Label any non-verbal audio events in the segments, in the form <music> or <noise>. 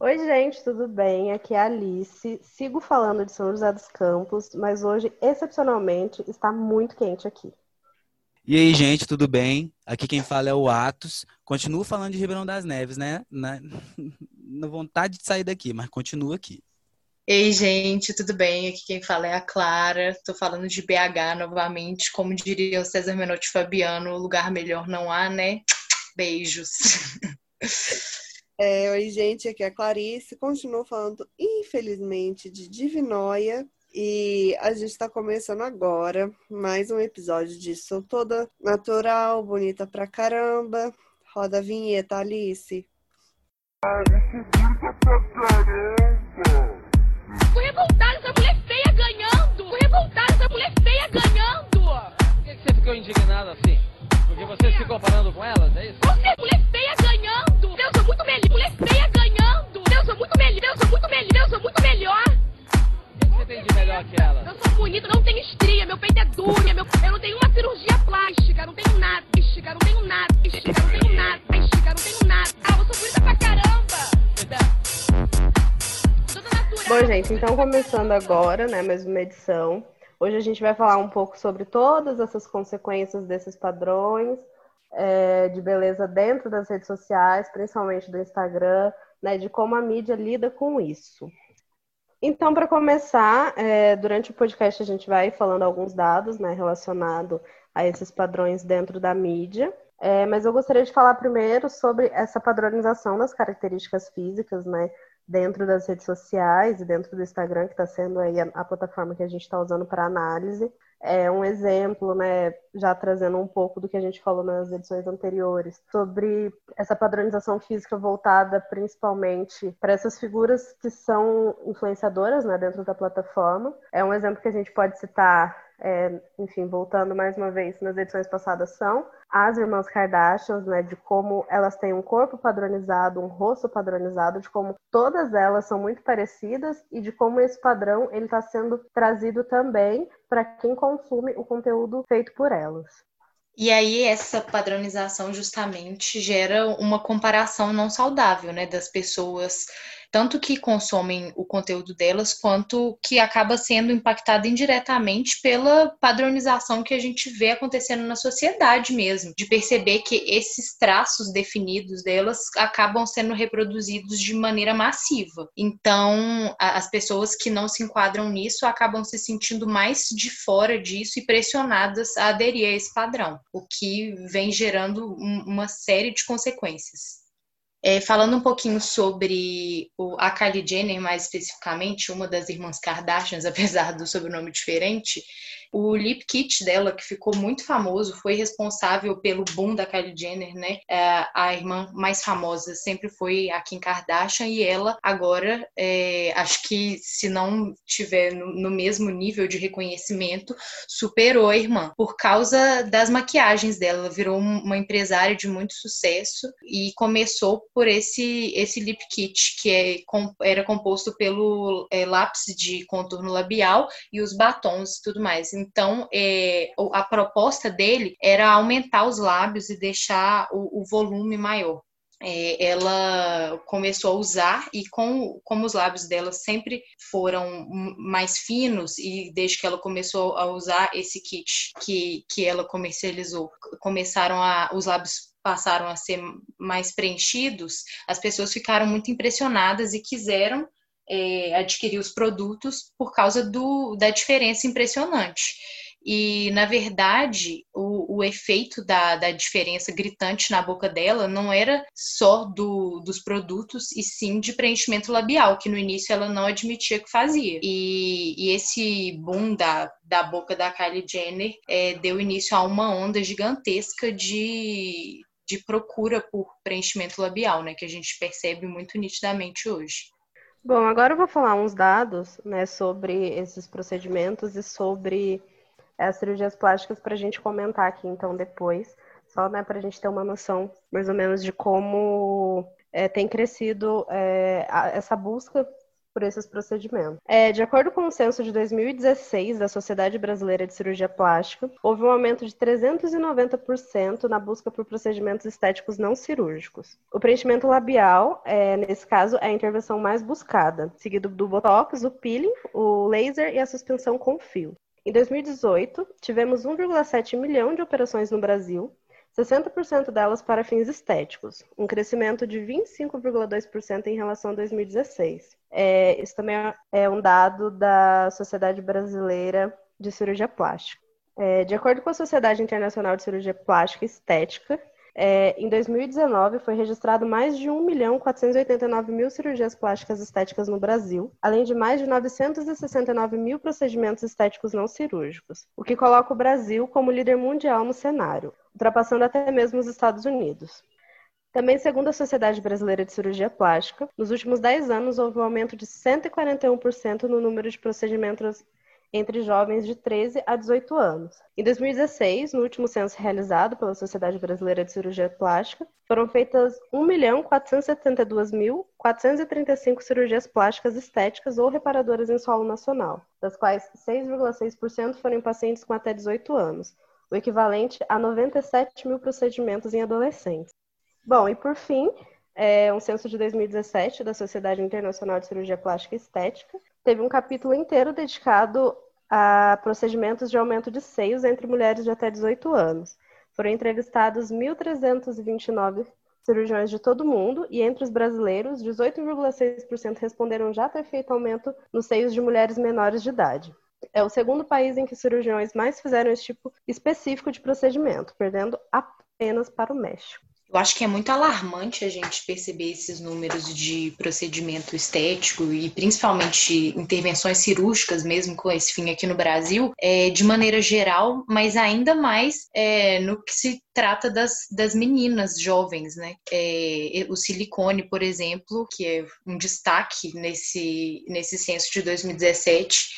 Oi, gente, tudo bem? Aqui é a Alice. Sigo falando de São José dos Campos, mas hoje, excepcionalmente, está muito quente aqui. E aí, gente, tudo bem? Aqui quem fala é o Atos. Continuo falando de Ribeirão das Neves, né? Na, <laughs> na vontade de sair daqui, mas continuo aqui. Ei, gente, tudo bem? Aqui quem fala é a Clara. Estou falando de BH novamente. Como diria o César Menotti Fabiano, lugar melhor não há, né? Beijos. <laughs> É, oi, gente, aqui é a Clarice. Continuo falando, infelizmente, de Divinóia. E a gente está começando agora mais um episódio de Sou Toda Natural, bonita pra caramba. Roda a vinheta, Alice. Tô revoltada, essa mulher feia ganhando! Tô revoltada, essa mulher feia ganhando! Por que, que você ficou indignado assim? Porque você se comparando com elas, é isso? Você, mulher feia ganhando! Eu sou muito melhor! Mulher feia ganhando! Eu sou muito melhor! Eu sou muito melhor! Eu sou muito melhor! O que, você tem de melhor que elas? Eu sou bonita, não tenho estria, meu peito é duro, meu... eu não tenho uma cirurgia plástica, não tenho nada, estica, não tenho nada, estica, não tenho nada, estica, não tenho nada. Ah, eu sou bonita pra caramba! Toda natural. Bom, gente, então começando agora, né, mais uma edição. Hoje a gente vai falar um pouco sobre todas essas consequências desses padrões é, de beleza dentro das redes sociais, principalmente do Instagram, né, de como a mídia lida com isso. Então, para começar, é, durante o podcast a gente vai falando alguns dados né, relacionados a esses padrões dentro da mídia. É, mas eu gostaria de falar primeiro sobre essa padronização das características físicas, né, dentro das redes sociais e dentro do Instagram, que está sendo aí a, a, plataforma que a gente está usando para análise. É um exemplo, né, já trazendo um pouco do que a gente falou nas edições anteriores, sobre essa padronização física voltada principalmente para essas figuras que são influenciadoras, né, dentro da plataforma. É um exemplo que a gente pode citar é, enfim, voltando mais uma vez nas edições passadas, são as irmãs Kardashians, né, de como elas têm um corpo padronizado, um rosto padronizado, de como todas elas são muito parecidas e de como esse padrão ele está sendo trazido também para quem consome o conteúdo feito por elas. E aí essa padronização justamente gera uma comparação não saudável, né, das pessoas tanto que consomem o conteúdo delas, quanto que acaba sendo impactada indiretamente pela padronização que a gente vê acontecendo na sociedade mesmo, de perceber que esses traços definidos delas acabam sendo reproduzidos de maneira massiva. Então, as pessoas que não se enquadram nisso acabam se sentindo mais de fora disso e pressionadas a aderir a esse padrão, o que vem gerando uma série de consequências. É, falando um pouquinho sobre o, a Kylie Jenner, mais especificamente, uma das irmãs Kardashians, <laughs> apesar do sobrenome diferente, o lip kit dela, que ficou muito famoso, foi responsável pelo boom da Kylie Jenner, né? É, a irmã mais famosa sempre foi a Kim Kardashian e ela agora, é, acho que se não tiver no, no mesmo nível de reconhecimento, superou a irmã por causa das maquiagens dela. Ela virou uma empresária de muito sucesso e começou por esse esse lip kit que é, era composto pelo é, lápis de contorno labial e os batons e tudo mais. Então, é, a proposta dele era aumentar os lábios e deixar o, o volume maior. É, ela começou a usar e com, como os lábios dela sempre foram mais finos e desde que ela começou a usar esse kit que, que ela comercializou, começaram a os lábios passaram a ser mais preenchidos, as pessoas ficaram muito impressionadas e quiseram é, adquirir os produtos por causa do, da diferença impressionante. E, na verdade, o, o efeito da, da diferença gritante na boca dela não era só do, dos produtos, e sim de preenchimento labial, que no início ela não admitia que fazia. E, e esse boom da, da boca da Kylie Jenner é, deu início a uma onda gigantesca de, de procura por preenchimento labial, né, que a gente percebe muito nitidamente hoje. Bom, agora eu vou falar uns dados né, sobre esses procedimentos e sobre as cirurgias plásticas para a gente comentar aqui então depois, só né, para a gente ter uma noção mais ou menos de como é, tem crescido é, essa busca por esses procedimentos. É, de acordo com o censo de 2016 da Sociedade Brasileira de Cirurgia Plástica, houve um aumento de 390% na busca por procedimentos estéticos não cirúrgicos. O preenchimento labial, é, nesse caso, é a intervenção mais buscada, seguido do botox, o peeling, o laser e a suspensão com fio. Em 2018, tivemos 1,7 milhão de operações no Brasil, 60% delas para fins estéticos, um crescimento de 25,2% em relação a 2016. É, isso também é um dado da Sociedade Brasileira de Cirurgia Plástica. É, de acordo com a Sociedade Internacional de Cirurgia Plástica e Estética, é, em 2019, foi registrado mais de 1 milhão 489 mil cirurgias plásticas estéticas no Brasil, além de mais de 969 mil procedimentos estéticos não cirúrgicos, o que coloca o Brasil como líder mundial no cenário, ultrapassando até mesmo os Estados Unidos. Também, segundo a Sociedade Brasileira de Cirurgia Plástica, nos últimos 10 anos houve um aumento de 141% no número de procedimentos entre jovens de 13 a 18 anos. Em 2016, no último censo realizado pela Sociedade Brasileira de Cirurgia Plástica, foram feitas 1.472.435 cirurgias plásticas estéticas ou reparadoras em solo nacional, das quais 6,6% foram em pacientes com até 18 anos, o equivalente a 97 mil procedimentos em adolescentes. Bom, e por fim, é, um censo de 2017 da Sociedade Internacional de Cirurgia Plástica e Estética teve um capítulo inteiro dedicado a procedimentos de aumento de seios entre mulheres de até 18 anos. Foram entrevistados 1.329 cirurgiões de todo o mundo e entre os brasileiros, 18,6% responderam já ter feito aumento nos seios de mulheres menores de idade. É o segundo país em que cirurgiões mais fizeram esse tipo específico de procedimento, perdendo apenas para o México. Eu acho que é muito alarmante a gente perceber esses números de procedimento estético e principalmente intervenções cirúrgicas, mesmo com esse fim aqui no Brasil, é, de maneira geral, mas ainda mais é, no que se trata das, das meninas jovens, né? É, o silicone, por exemplo, que é um destaque nesse, nesse censo de 2017,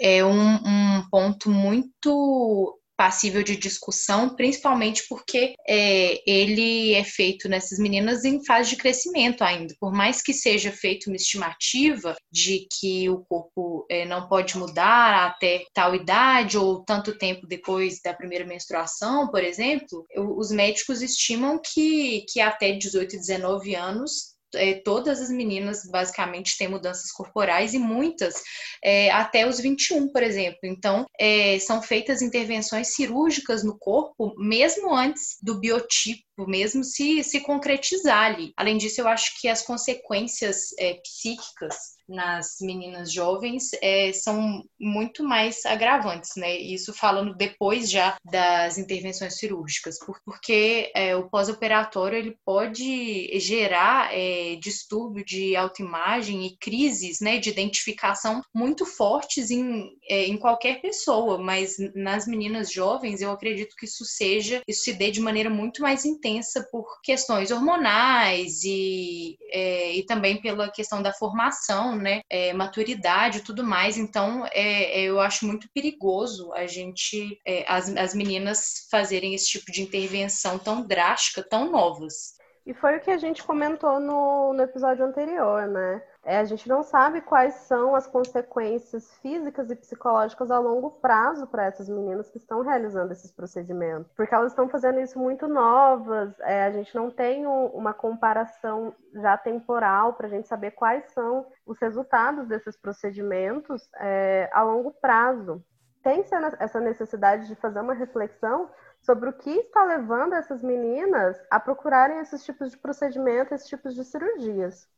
é um, um ponto muito passível de discussão, principalmente porque é, ele é feito nessas meninas em fase de crescimento ainda. Por mais que seja feito uma estimativa de que o corpo é, não pode mudar até tal idade ou tanto tempo depois da primeira menstruação, por exemplo, os médicos estimam que, que até 18, 19 anos é, todas as meninas basicamente têm mudanças corporais e muitas é, até os 21, por exemplo. Então, é, são feitas intervenções cirúrgicas no corpo mesmo antes do biotipo mesmo se, se concretizar ali. Além disso, eu acho que as consequências é, psíquicas nas meninas jovens é, são muito mais agravantes, né? Isso falando depois já das intervenções cirúrgicas, porque é, o pós-operatório ele pode gerar é, distúrbio de autoimagem e crises, né, de identificação muito fortes em, é, em qualquer pessoa, mas nas meninas jovens eu acredito que isso seja, isso se dê de maneira muito mais intensa por questões hormonais e, é, e também pela questão da formação né, é, maturidade e tudo mais. Então, é, é, eu acho muito perigoso a gente, é, as, as meninas fazerem esse tipo de intervenção tão drástica, tão novas. E foi o que a gente comentou no, no episódio anterior, né? É, a gente não sabe quais são as consequências físicas e psicológicas a longo prazo para essas meninas que estão realizando esses procedimentos, porque elas estão fazendo isso muito novas. É, a gente não tem um, uma comparação já temporal para a gente saber quais são os resultados desses procedimentos é, a longo prazo. Tem essa necessidade de fazer uma reflexão sobre o que está levando essas meninas a procurarem esses tipos de procedimentos, esses tipos de cirurgias.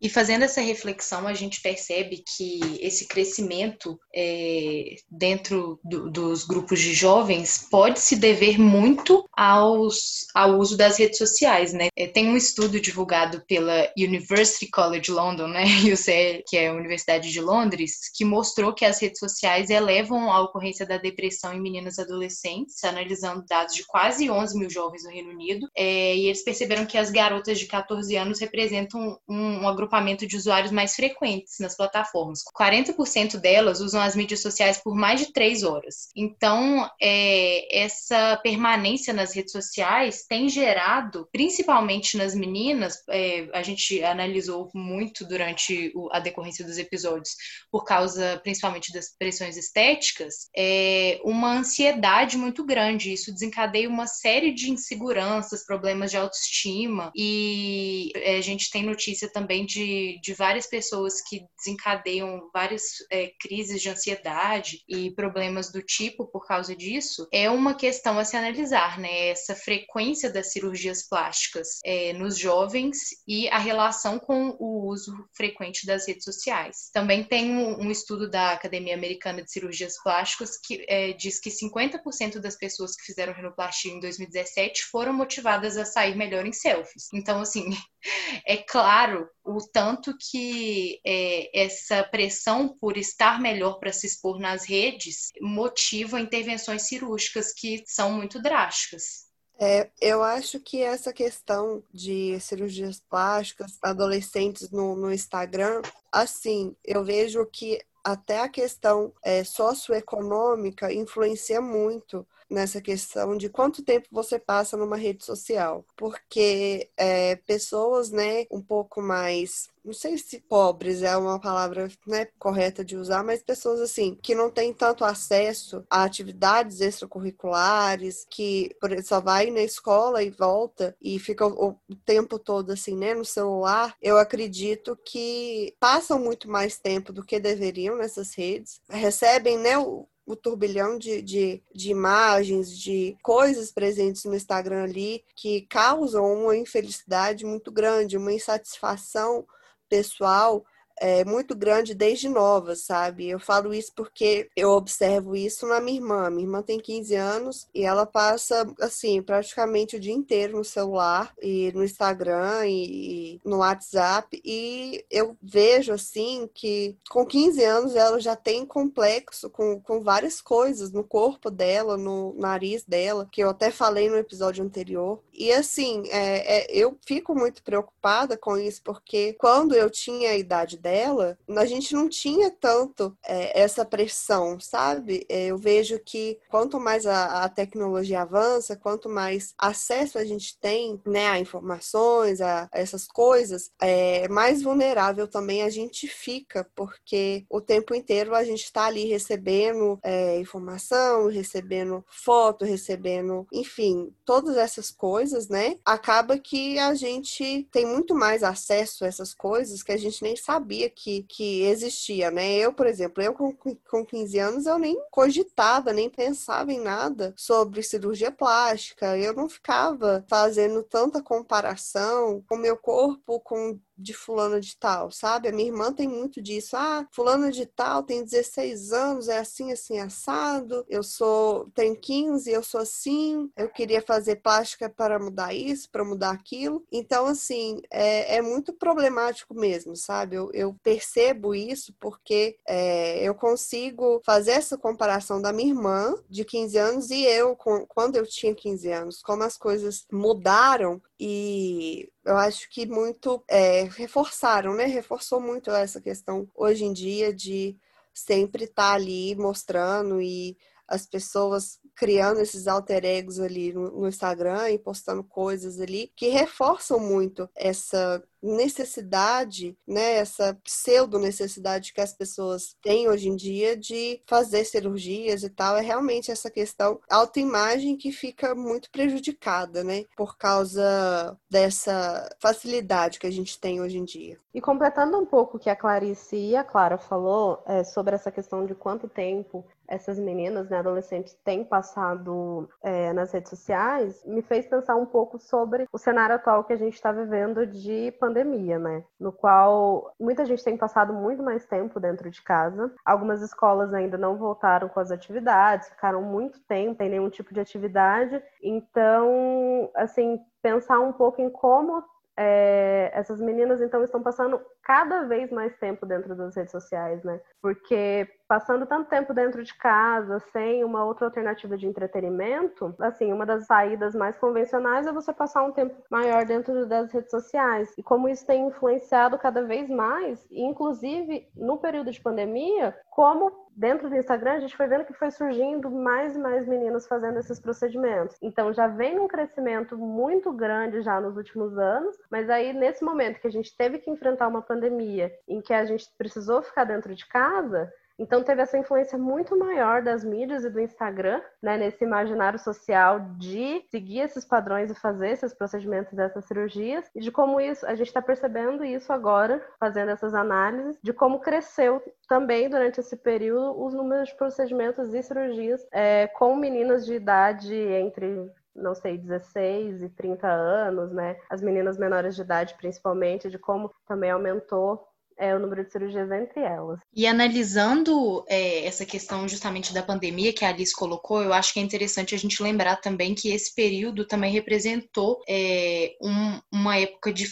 E fazendo essa reflexão, a gente percebe que esse crescimento é, dentro do, dos grupos de jovens pode se dever muito aos, ao uso das redes sociais, né? É, tem um estudo divulgado pela University College London, né, <laughs> que é a Universidade de Londres, que mostrou que as redes sociais elevam a ocorrência da depressão em meninas adolescentes, analisando dados de quase 11 mil jovens no Reino Unido, é, e eles perceberam que as garotas de 14 anos representam um, um agrupamento de usuários mais frequentes nas plataformas. 40% delas usam as mídias sociais por mais de três horas. Então, é, essa permanência nas redes sociais tem gerado, principalmente nas meninas, é, a gente analisou muito durante o, a decorrência dos episódios, por causa principalmente das pressões estéticas, é, uma ansiedade muito grande. Isso desencadeia uma série de inseguranças, problemas de autoestima, e é, a gente tem notícia também de, de várias pessoas que desencadeiam várias é, crises de ansiedade e problemas do tipo por causa disso. É uma questão a se analisar, né? Essa frequência das cirurgias plásticas é, nos jovens e a relação com o uso frequente das redes sociais. Também tem um, um estudo da Academia Americana de Cirurgias Plásticas que é, diz que 50% das pessoas que fizeram rinoplastia em 2017 foram motivadas a sair melhor em selfies. Então, assim, <laughs> é claro o tanto que é, essa pressão por estar melhor para se expor nas redes motiva intervenções cirúrgicas que são muito drásticas. É, eu acho que essa questão de cirurgias plásticas, adolescentes no, no Instagram, assim, eu vejo que até a questão é, socioeconômica influencia muito nessa questão de quanto tempo você passa numa rede social. Porque é, pessoas, né, um pouco mais não sei se pobres é uma palavra né, correta de usar, mas pessoas assim que não têm tanto acesso a atividades extracurriculares, que só vai na escola e volta e fica o, tempo todo assim, né, no celular. Eu acredito que passam muito mais tempo do que deveriam nessas redes, recebem, né, o, o turbilhão de, de, de, imagens, de coisas presentes no Instagram ali que causam uma infelicidade muito grande, uma insatisfação pessoal é, muito grande desde nova, sabe? Eu falo isso porque eu observo isso na minha irmã. Minha irmã tem 15 anos e ela passa, assim, praticamente o dia inteiro no celular e no Instagram e, e no WhatsApp. E eu vejo, assim, que com 15 anos ela já tem complexo com, com várias coisas no corpo dela, no nariz dela, que eu até falei no episódio anterior. E, assim, é, é, eu fico muito preocupada com isso porque quando eu tinha a idade dela, a gente não tinha tanto é, essa pressão, sabe? É, eu vejo que quanto mais a, a, tecnologia avança, quanto mais acesso a gente tem né, a informações, a, a essas coisas, é, mais vulnerável também a gente fica, porque o tempo inteiro a gente está ali recebendo é, informação, recebendo foto, recebendo, enfim, todas essas coisas, né? Acaba que a gente tem muito mais acesso a essas coisas que a gente nem sabia sabia que, que existia, né? Eu, por exemplo, eu com, com 15 anos, eu nem cogitava, nem pensava em nada sobre cirurgia plástica. Eu não ficava fazendo tanta comparação com meu corpo com de fulano de tal, sabe? A minha irmã tem muito disso. Ah, fulano de tal tem 16 anos, é assim, assim, assado. Eu sou, tenho 15, eu sou assim. Eu queria fazer plástica para mudar isso, para mudar aquilo. Então, assim, é, é muito problemático mesmo, sabe? Eu, eu percebo isso porque é, eu consigo fazer essa comparação da minha irmã de 15 anos e eu, com, quando eu tinha 15 anos, como as coisas mudaram e eu acho que muito é, reforçaram, né? Reforçou muito essa questão hoje em dia de sempre estar tá ali mostrando e as pessoas criando esses alter egos ali no, no Instagram e postando coisas ali que reforçam muito essa necessidade, né, essa pseudo necessidade que as pessoas têm hoje em dia de fazer cirurgias e tal, é realmente essa questão autoimagem que fica muito prejudicada, né, por causa dessa facilidade que a gente tem hoje em dia. E completando um pouco o que a Clarice e a Clara falou é, sobre essa questão de quanto tempo essas meninas, né, adolescentes, têm passado é, nas redes sociais, me fez pensar um pouco sobre o cenário atual que a gente está vivendo de pandemia, né? No qual muita gente tem passado muito mais tempo dentro de casa. Algumas escolas ainda não voltaram com as atividades, ficaram muito tempo sem nenhum tipo de atividade. Então, assim, pensar um pouco em como é, essas meninas então estão passando cada vez mais tempo dentro das redes sociais, né? Porque passando tanto tempo dentro de casa, sem uma outra alternativa de entretenimento, assim, uma das saídas mais convencionais é você passar um tempo maior dentro das redes sociais. E como isso tem influenciado cada vez mais, inclusive no período de pandemia, como dentro do Instagram a gente foi vendo que foi surgindo mais e mais meninas fazendo esses procedimentos. Então já vem um crescimento muito grande já nos últimos anos, mas aí nesse momento que a gente teve que enfrentar uma pandemia, em que a gente precisou ficar dentro de casa, então teve essa influência muito maior das mídias e do Instagram, né, nesse imaginário social de seguir esses padrões e fazer esses procedimentos dessas cirurgias, e de como isso, a gente está percebendo isso agora, fazendo essas análises, de como cresceu também durante esse período os números de procedimentos e cirurgias é, com meninas de idade entre não sei, 16 e 30 anos, né? As meninas menores de idade, principalmente, de como também aumentou é, o número de cirurgias entre elas. E analisando é, essa questão justamente da pandemia que a Alice colocou, eu acho que é interessante a gente lembrar também que esse período também representou é, um, uma época de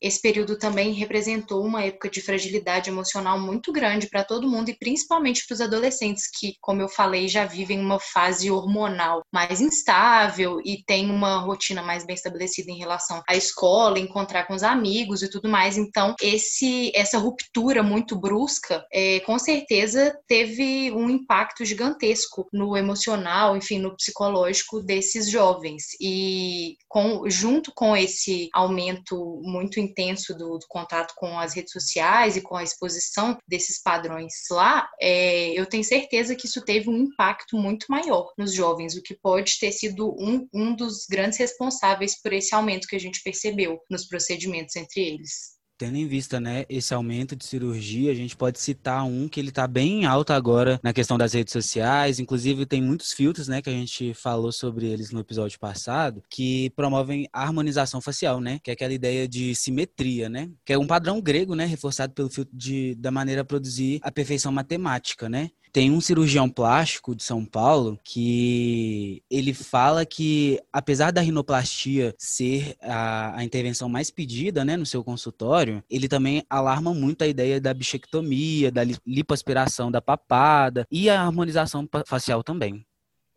esse período também representou uma época de fragilidade emocional muito grande para todo mundo e principalmente para os adolescentes que, como eu falei, já vivem uma fase hormonal mais instável e tem uma rotina mais bem estabelecida em relação à escola, encontrar com os amigos e tudo mais. Então, esse essa ruptura muito brusca, é, com certeza teve um impacto gigantesco no emocional, enfim, no psicológico desses jovens. E com, junto com esse aumento muito intenso do, do contato com as redes sociais e com a exposição desses padrões lá, é, eu tenho certeza que isso teve um impacto muito maior nos jovens, o que pode ter sido um, um dos grandes responsáveis por esse aumento que a gente percebeu nos procedimentos entre eles tendo em vista, né, esse aumento de cirurgia, a gente pode citar um que ele está bem alto agora na questão das redes sociais, inclusive tem muitos filtros, né, que a gente falou sobre eles no episódio passado, que promovem a harmonização facial, né, que é aquela ideia de simetria, né, que é um padrão grego, né, reforçado pelo filtro de, da maneira a produzir a perfeição matemática, né, tem um cirurgião plástico de São Paulo que ele fala que, apesar da rinoplastia ser a, a intervenção mais pedida né, no seu consultório, ele também alarma muito a ideia da bichectomia, da lipoaspiração da papada e a harmonização facial também.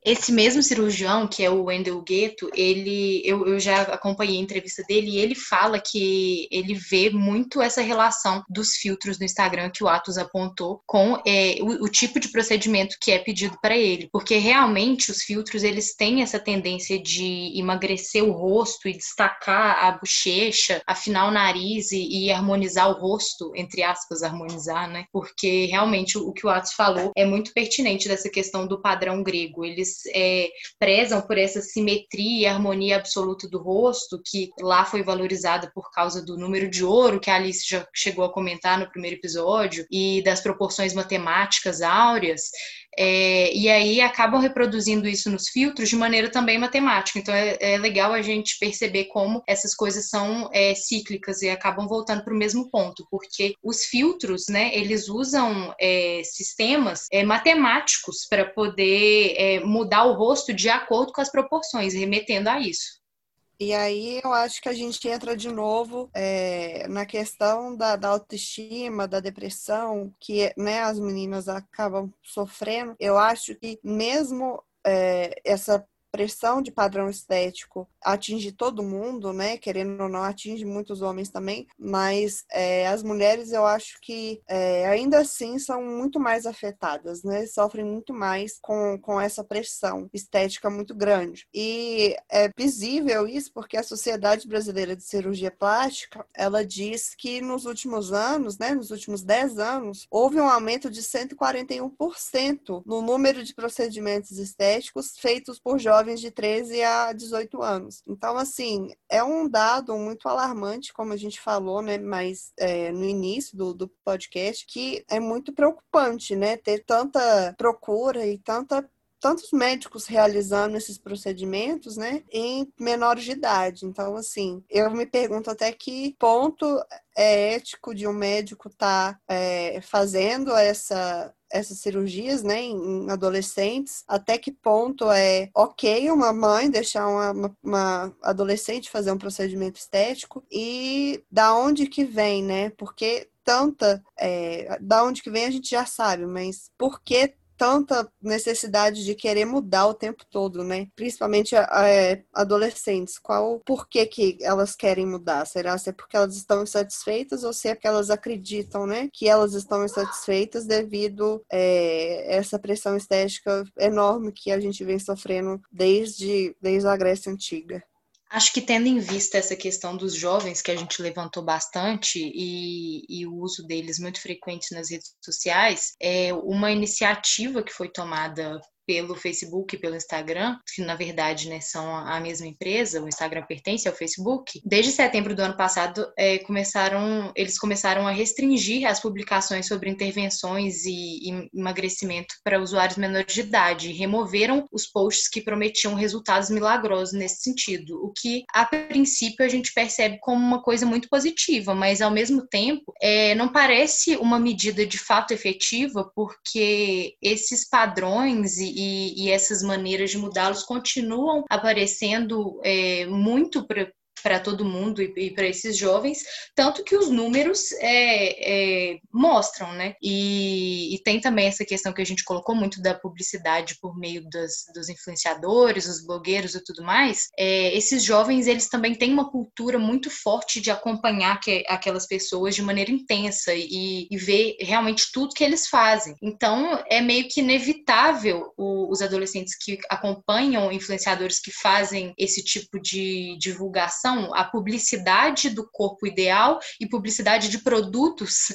Esse mesmo cirurgião, que é o Wendell Gueto, ele, eu, eu já acompanhei a entrevista dele e ele fala que ele vê muito essa relação dos filtros no Instagram que o Atos apontou com é, o, o, tipo de procedimento que é pedido para ele, porque realmente os filtros eles têm essa tendência de emagrecer o rosto e destacar a bochecha, afinar o nariz e, e harmonizar o rosto, entre aspas, harmonizar, né? Porque realmente o, o que o Atos falou é muito pertinente dessa questão do padrão grego. Eles é, prezam por essa simetria e harmonia absoluta do rosto, que lá foi valorizada por causa do número de ouro, que a Alice já chegou a comentar no primeiro episódio, e das proporções matemáticas áureas. É, e aí acabam reproduzindo isso nos filtros de maneira também matemática. Então é, é legal a gente perceber como essas coisas são é, cíclicas e acabam voltando para o mesmo ponto, porque os filtros, né, eles usam é, sistemas é, matemáticos para poder é, mudar o rosto de acordo com as proporções, remetendo a isso. E aí eu acho que a gente entra de novo é, na questão da, da, autoestima, da depressão, que né, as meninas acabam sofrendo. Eu acho que mesmo é, essa pressão de padrão estético atinge todo mundo, né? Querendo ou não, atinge muitos homens também, mas é, as mulheres eu acho que é, ainda assim são muito mais afetadas, né? Sofrem muito mais com, com essa pressão estética muito grande. E é visível isso porque a Sociedade Brasileira de Cirurgia Plástica ela diz que nos últimos anos, né? Nos últimos 10 anos, houve um aumento de 141% no número de procedimentos estéticos feitos por jovens jovens de 13 a 18 anos. Então, assim, é um dado muito alarmante, como a gente falou, né, mas é, no início do, do podcast, que é muito preocupante, né, ter tanta procura e tanta tantos médicos realizando esses procedimentos, né, em menores de idade. Então, assim, eu me pergunto até que ponto é ético de um médico estar tá, é, fazendo essa essas cirurgias, né, em adolescentes, até que ponto é ok uma mãe deixar uma, uma, adolescente fazer um procedimento estético e da onde que vem, né? Porque tanta, é, da onde que vem a gente já sabe, mas por que tanta necessidade de querer mudar o tempo todo, né? Principalmente é, adolescentes. Qual, por que que elas querem mudar? Será se é porque elas estão insatisfeitas ou se é porque elas acreditam, né? Que elas estão insatisfeitas devido é, essa pressão estética enorme que a gente vem sofrendo desde, desde a Grécia Antiga. Acho que tendo em vista essa questão dos jovens que a gente levantou bastante e, e, o uso deles muito frequente nas redes sociais, é uma iniciativa que foi tomada pelo Facebook e pelo Instagram, que na verdade né, são a mesma empresa, o Instagram pertence ao Facebook, desde setembro do ano passado é, começaram, eles começaram a restringir as publicações sobre intervenções e, e emagrecimento para usuários menores de idade, e removeram os posts que prometiam resultados milagrosos nesse sentido, o que a princípio a gente percebe como uma coisa muito positiva, mas ao mesmo tempo é, não parece uma medida de fato efetiva, porque esses padrões e e, e essas maneiras de mudá-los continuam aparecendo é, muito para todo mundo e, e para esses jovens, tanto que os números é, é, mostram, né? E, e, tem também essa questão que a gente colocou muito da publicidade por meio dos, dos influenciadores, os blogueiros e tudo mais. É, esses jovens, eles também têm uma cultura muito forte de acompanhar que, aquelas pessoas de maneira intensa e, e, ver realmente tudo que eles fazem. Então, é meio que inevitável o, os adolescentes que acompanham influenciadores que fazem esse tipo de divulgação a publicidade do corpo ideal e publicidade de produtos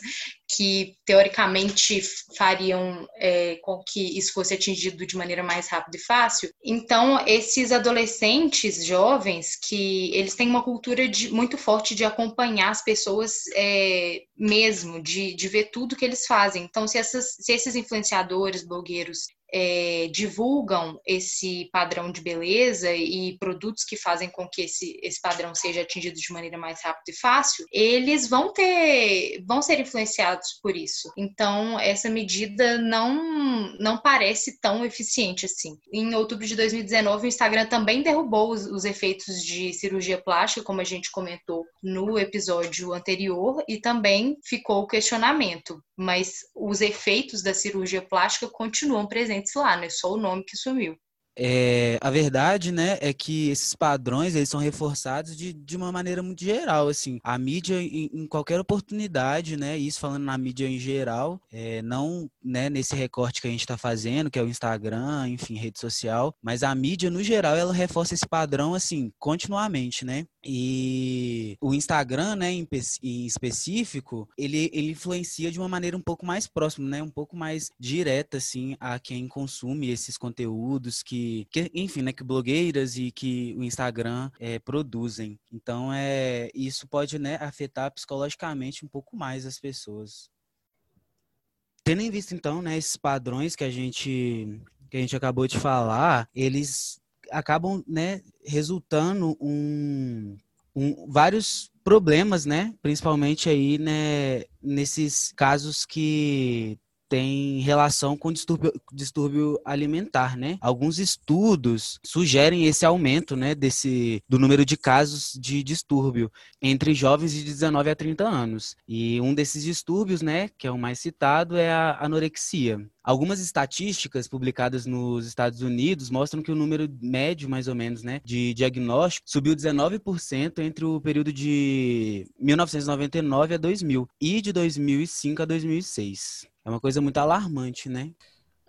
que teoricamente fariam é, com que isso fosse atingido de maneira mais rápida e fácil. Então, esses adolescentes jovens que eles têm uma cultura de, muito forte de acompanhar as pessoas é, mesmo, de, de ver tudo que eles fazem. Então, se, essas, se esses influenciadores, blogueiros, é, divulgam esse padrão de beleza e produtos que fazem com que esse, esse padrão seja atingido de maneira mais rápida e fácil, eles vão ter, vão ser influenciados por isso. Então, essa medida não, não parece tão eficiente assim. Em outubro de 2019, o Instagram também derrubou os, os efeitos de cirurgia plástica, como a gente comentou no episódio anterior, e também ficou o questionamento mas os efeitos da cirurgia plástica continuam presentes lá, não é só o nome que sumiu. É, a verdade, né, é que esses padrões eles são reforçados de, de uma maneira muito geral, assim. A mídia, em, em qualquer oportunidade, né, isso falando na mídia em geral, é, não né, nesse recorte que a gente está fazendo, que é o Instagram, enfim, rede social, mas a mídia, no geral, ela reforça esse padrão, assim, continuamente, né? E o Instagram, né, em, específico, ele, ele influencia de uma maneira um pouco mais próxima, né, um pouco mais direta, assim, a quem consome esses conteúdos que, que enfim, né, que blogueiras e que o Instagram é, produzem. Então, é, isso pode, né, afetar psicologicamente um pouco mais as pessoas. Tendo em vista, então, né, esses padrões que a gente que a gente acabou de falar, eles acabam, né, resultando um, um, vários problemas, né, principalmente aí, né, nesses casos que tem relação com distúrbio, distúrbio alimentar, né? Alguns estudos sugerem esse aumento, né, desse do número de casos de distúrbio entre jovens de 19 a 30 anos. E um desses distúrbios, né, que é o mais citado, é a anorexia. Algumas estatísticas publicadas nos Estados Unidos mostram que o número médio, mais ou menos, né, de diagnóstico subiu 19% entre o período de 1999 a 2000 e de 2005 a 2006. É uma coisa muito alarmante, né?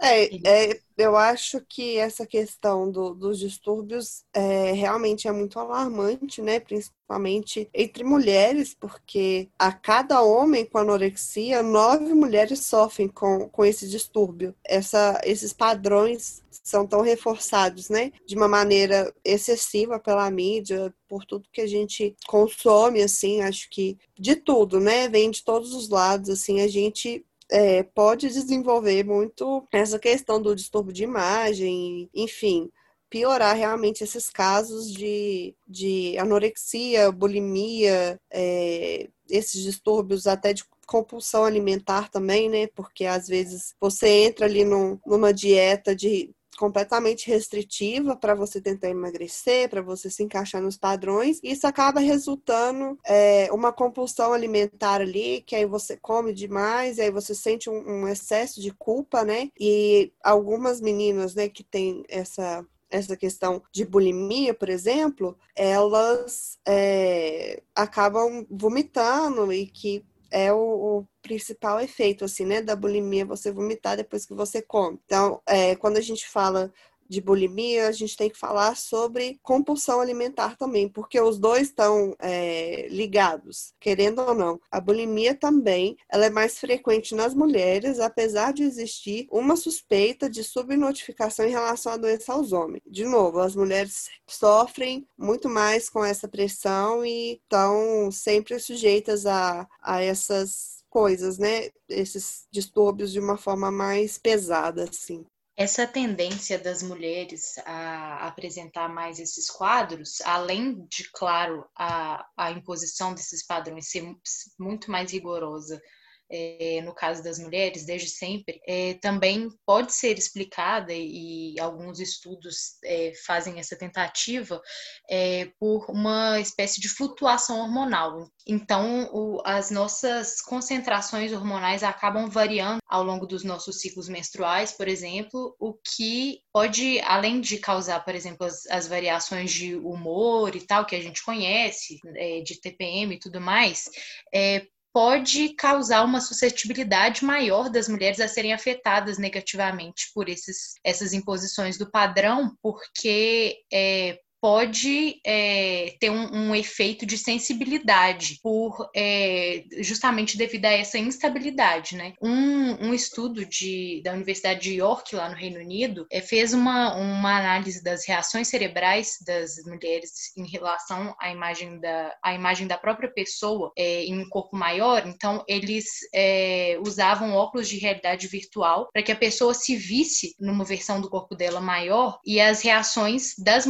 É, é, eu acho que essa questão do, dos distúrbios é, realmente é muito alarmante, né? Principalmente entre mulheres, porque a cada homem com anorexia, nove mulheres sofrem com, com esse distúrbio. Essa, esses padrões são tão reforçados, né? De uma maneira excessiva pela mídia, por tudo que a gente consome, assim, acho que de tudo, né? Vem de todos os lados, assim, a gente é, pode desenvolver muito essa questão do distúrbio de imagem, enfim, piorar realmente esses casos de, de anorexia, bulimia, é, esses distúrbios até de compulsão alimentar também, né? Porque às vezes você entra ali num, numa dieta de completamente restritiva para você tentar emagrecer, para você se encaixar nos padrões, isso acaba resultando é, uma compulsão alimentar ali, que aí você come demais, e aí você sente um, um excesso de culpa, né? E algumas meninas, né, que têm essa essa questão de bulimia, por exemplo, elas é, acabam vomitando e que é o, o, principal efeito, assim, né, da bulimia, você vomitar depois que você come. Então, é, quando a gente fala de bulimia, a gente tem que falar sobre compulsão alimentar também, porque os dois estão é, ligados, querendo ou não. A bulimia também ela é mais frequente nas mulheres, apesar de existir uma suspeita de subnotificação em relação à doença aos homens. De novo, as mulheres sofrem muito mais com essa pressão e estão sempre sujeitas a, a essas coisas, né? Esses distúrbios de uma forma mais pesada, assim. Essa tendência das mulheres a apresentar mais esses quadros, além de, claro, a, a imposição desses padrões ser muito mais rigorosa é, no caso das mulheres, desde sempre, é, também pode ser explicada, e, alguns estudos é, fazem essa tentativa, por uma espécie de flutuação hormonal. Então, o, as nossas concentrações hormonais acabam variando ao longo dos nossos ciclos menstruais, por exemplo, o que pode, além de causar, por exemplo, as, as variações de humor e tal, que a gente conhece, de TPM e tudo mais, pode causar uma suscetibilidade maior das mulheres a serem afetadas negativamente por esses, essas imposições do padrão, porque é, pode é, ter um, um, efeito de sensibilidade por é, justamente devido a essa instabilidade, né? Um, um, estudo de, da Universidade de York lá no Reino Unido é, fez uma, uma análise das reações cerebrais das mulheres em relação à imagem da, à imagem da própria pessoa é, em um corpo maior. Então eles é, usavam óculos de realidade virtual para que a pessoa se visse numa versão do corpo dela maior e as reações das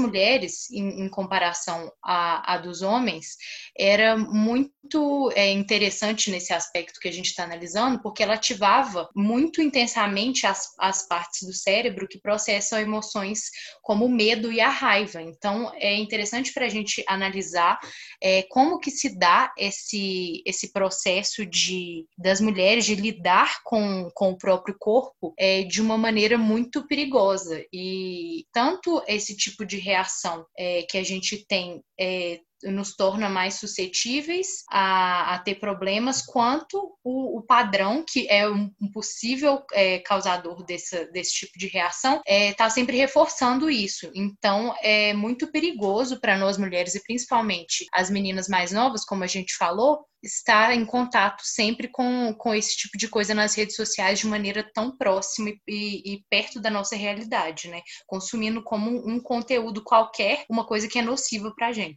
em, em comparação à, dos homens, era muito é, interessante nesse aspecto que a gente está analisando, porque ela ativava muito intensamente as, as partes do cérebro que processam emoções como o medo e a raiva. Então, é interessante para a gente analisar é, como que se dá esse, esse processo de, das mulheres de lidar com, com o próprio corpo é, de uma maneira muito perigosa. E tanto esse tipo de reação é, que a gente tem é, nos torna mais suscetíveis a, a ter problemas, quanto o, o, padrão, que é um, possível é, causador desse, desse tipo de reação, está é, tá sempre reforçando isso. Então, é muito perigoso para nós mulheres, e principalmente as meninas mais novas, como a gente falou, estar em contato sempre com, com esse tipo de coisa nas redes sociais de maneira tão próxima e, e perto da nossa realidade, né? Consumindo como um conteúdo qualquer, uma coisa que é nociva para a gente.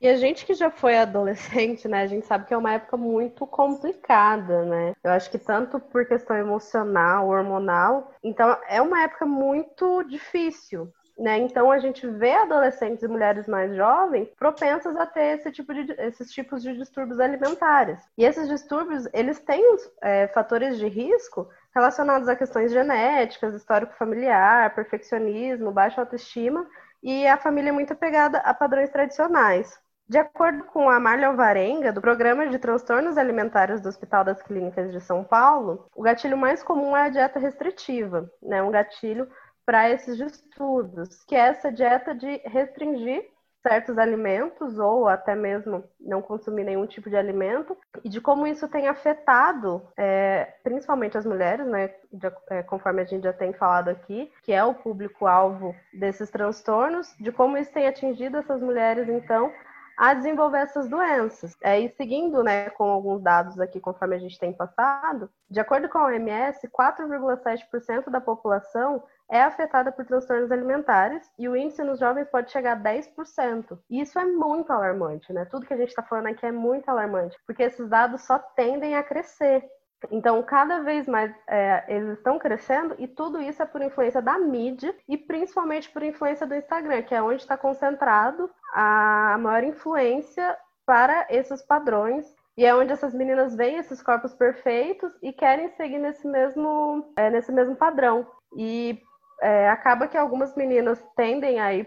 E a gente que já foi adolescente, né, a gente sabe que é uma época muito complicada, né? Eu acho que tanto por questão emocional, hormonal, então é uma época muito difícil. Né? Então a gente vê adolescentes e mulheres mais jovens propensas a ter esse tipo de, esses tipos de distúrbios alimentares. E esses distúrbios, eles têm é, fatores de risco relacionados a questões genéticas, histórico familiar, perfeccionismo, baixa autoestima e a família é muito apegada a padrões tradicionais. De acordo com a Marlia Alvarenga, do Programa de Transtornos Alimentares do Hospital das Clínicas de São Paulo, o gatilho mais comum é a dieta restritiva, né? um gatilho para esses distúrbios, que é essa dieta de restringir certos alimentos ou até mesmo não consumir nenhum tipo de alimento e de como isso tem afetado é, principalmente as mulheres, né? De, é, conforme a gente já tem falado aqui, que é o público-alvo desses transtornos, de como isso tem atingido essas mulheres, então, a desenvolver essas doenças. É, e seguindo né, com alguns dados aqui, conforme a gente tem passado, de acordo com a OMS, 4,7% da população é afetada por transtornos alimentares e o índice nos jovens pode chegar a 10%. E isso é muito alarmante, né? Tudo que a gente está falando aqui é muito alarmante, porque esses dados só tendem a crescer. Então, cada vez mais é, eles estão crescendo e tudo isso é por influência da mídia e principalmente por influência do Instagram, que é onde está concentrado a maior influência para esses padrões e é onde essas meninas veem esses corpos perfeitos e querem seguir nesse mesmo, é, nesse mesmo padrão. E é, acaba que algumas meninas tendem a ir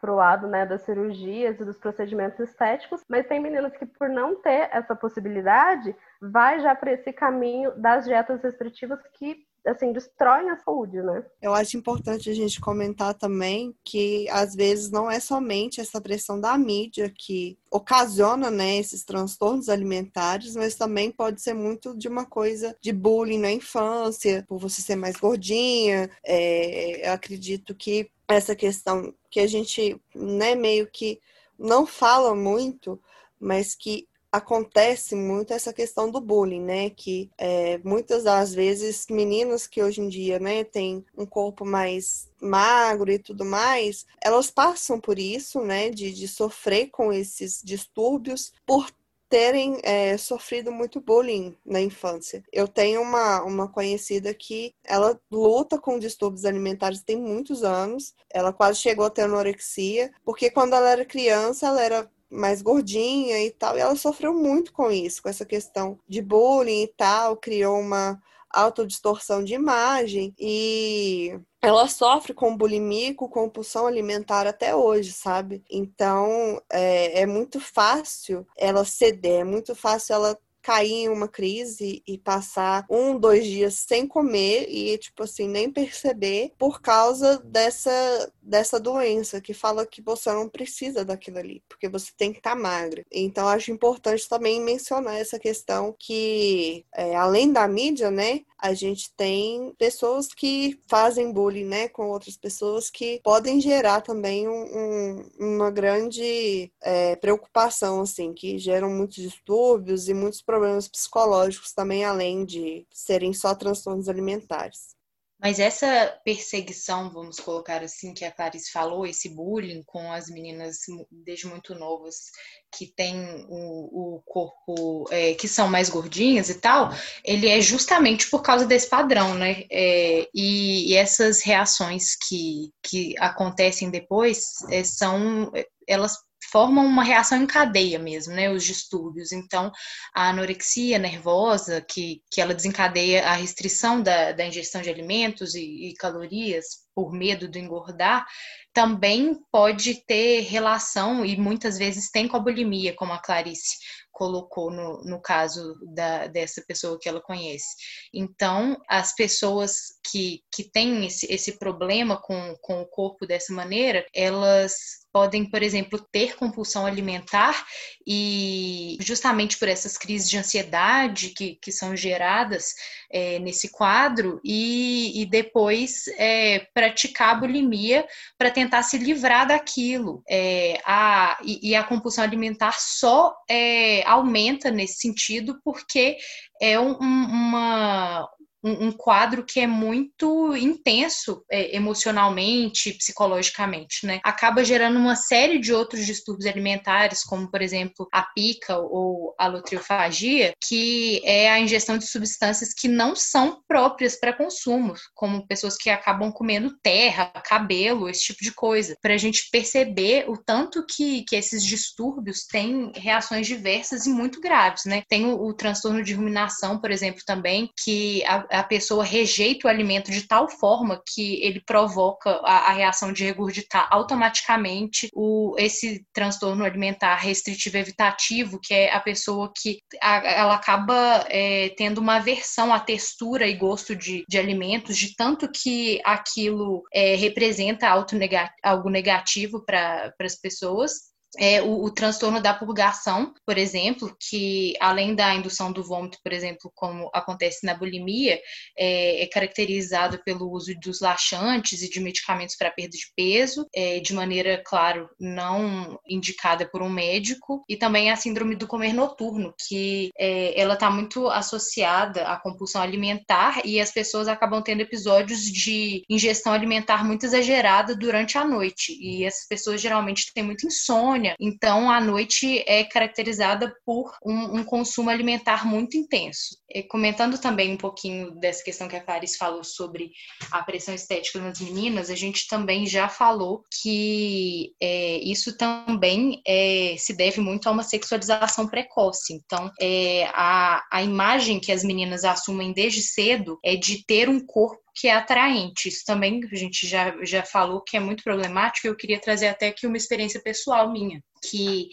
para o lado né, das cirurgias e dos procedimentos estéticos, mas tem meninas que, por não ter essa possibilidade, vai já para esse caminho das dietas restritivas que assim, destroem a saúde, né? Eu acho importante a gente comentar também que às vezes não é somente essa pressão da mídia que ocasiona, né, esses transtornos alimentares, mas também pode ser muito de uma coisa de bullying na infância, por você ser mais gordinha. É, eu acredito que essa questão que a gente, né, meio que não fala muito, mas que acontece muito essa questão do bullying, né? Que é, muitas das vezes meninas que hoje em dia, né, têm um corpo mais magro e tudo mais, elas passam por isso, né, de, de sofrer com esses distúrbios por terem é, sofrido muito bullying na infância. Eu tenho uma, uma conhecida que ela luta com distúrbios alimentares tem muitos anos. Ela quase chegou a ter anorexia, porque quando ela era criança, ela era mais gordinha e tal, e ela sofreu muito com isso, com essa questão de bullying e tal, criou uma autodistorção de imagem e ela sofre com bulimia, com compulsão alimentar até hoje, sabe? Então é, é muito fácil ela ceder, é muito fácil ela cair em uma crise e passar um, dois dias sem comer e, tipo assim, nem perceber por causa dessa, dessa doença que fala que você não precisa daquilo ali, porque você tem que estar tá magra. Então, acho importante também mencionar essa questão que, é, além da mídia, né, a gente tem pessoas que fazem bullying, né, com outras pessoas que podem gerar também um, um, uma grande é, preocupação, assim, que geram muitos distúrbios e muitos problemas psicológicos também, além de serem só transtornos alimentares. Mas essa perseguição, vamos colocar assim, que a Clarice falou, esse bullying com as meninas desde muito novas, que têm o, o corpo, é, que são mais gordinhas e tal, ele é justamente por causa desse padrão, né? É, e, e, essas reações que, que acontecem depois é, são, elas formam uma reação em cadeia mesmo, né? Os distúrbios. Então, a anorexia nervosa, que, que ela desencadeia a restrição da, da ingestão de alimentos e, e calorias por medo de engordar, também pode ter relação e muitas vezes tem com a bulimia, como a Clarice colocou no, no caso da, dessa pessoa que ela conhece. Então, as pessoas que, que têm esse, esse problema com, com o corpo dessa maneira, elas podem, por exemplo, ter compulsão alimentar e justamente por essas crises de ansiedade que, que são geradas é, nesse quadro e, e depois é, praticar bulimia para tentar se livrar daquilo. É, a, e, e, a compulsão alimentar só é, aumenta nesse sentido porque é um, uma, um, um quadro que é muito intenso é, emocionalmente, psicologicamente, né? Acaba gerando uma série de outros distúrbios alimentares, como, por exemplo, a pica ou a lotriofagia, que é a ingestão de substâncias que não são próprias para consumo, como pessoas que acabam comendo terra, cabelo, esse tipo de coisa, para a gente perceber o tanto que, que esses distúrbios têm reações diversas e muito graves, né? Tem o, o transtorno de ruminação, por exemplo, também, que a, a pessoa rejeita o alimento de tal forma que ele provoca a, a reação de regurgitar automaticamente o, esse transtorno alimentar restritivo evitativo, que é a pessoa que a, ela acaba é, tendo uma aversão à textura e gosto de, de alimentos, de tanto que aquilo é, representa algo negativo para as pessoas é, o, o, transtorno da purgação, por exemplo, que além da indução do vômito, por exemplo, como acontece na bulimia, é, é caracterizado pelo uso dos laxantes e de medicamentos para perda de peso, é, de maneira, claro, não indicada por um médico, e também a síndrome do comer noturno, que é, ela está muito associada à compulsão alimentar e as pessoas acabam tendo episódios de ingestão alimentar muito exagerada durante a noite, e essas pessoas geralmente têm muita insônia, então a noite é caracterizada por um, um consumo alimentar muito intenso. E comentando também um pouquinho dessa questão que a Clarice falou sobre a pressão estética nas meninas, a gente também já falou que é, isso também é, se deve muito a uma sexualização precoce. Então, é, a, a imagem que as meninas assumem desde cedo é de ter um corpo que é atraente. Isso também a gente já, já falou que é muito problemático. Eu queria trazer até aqui uma experiência pessoal minha, que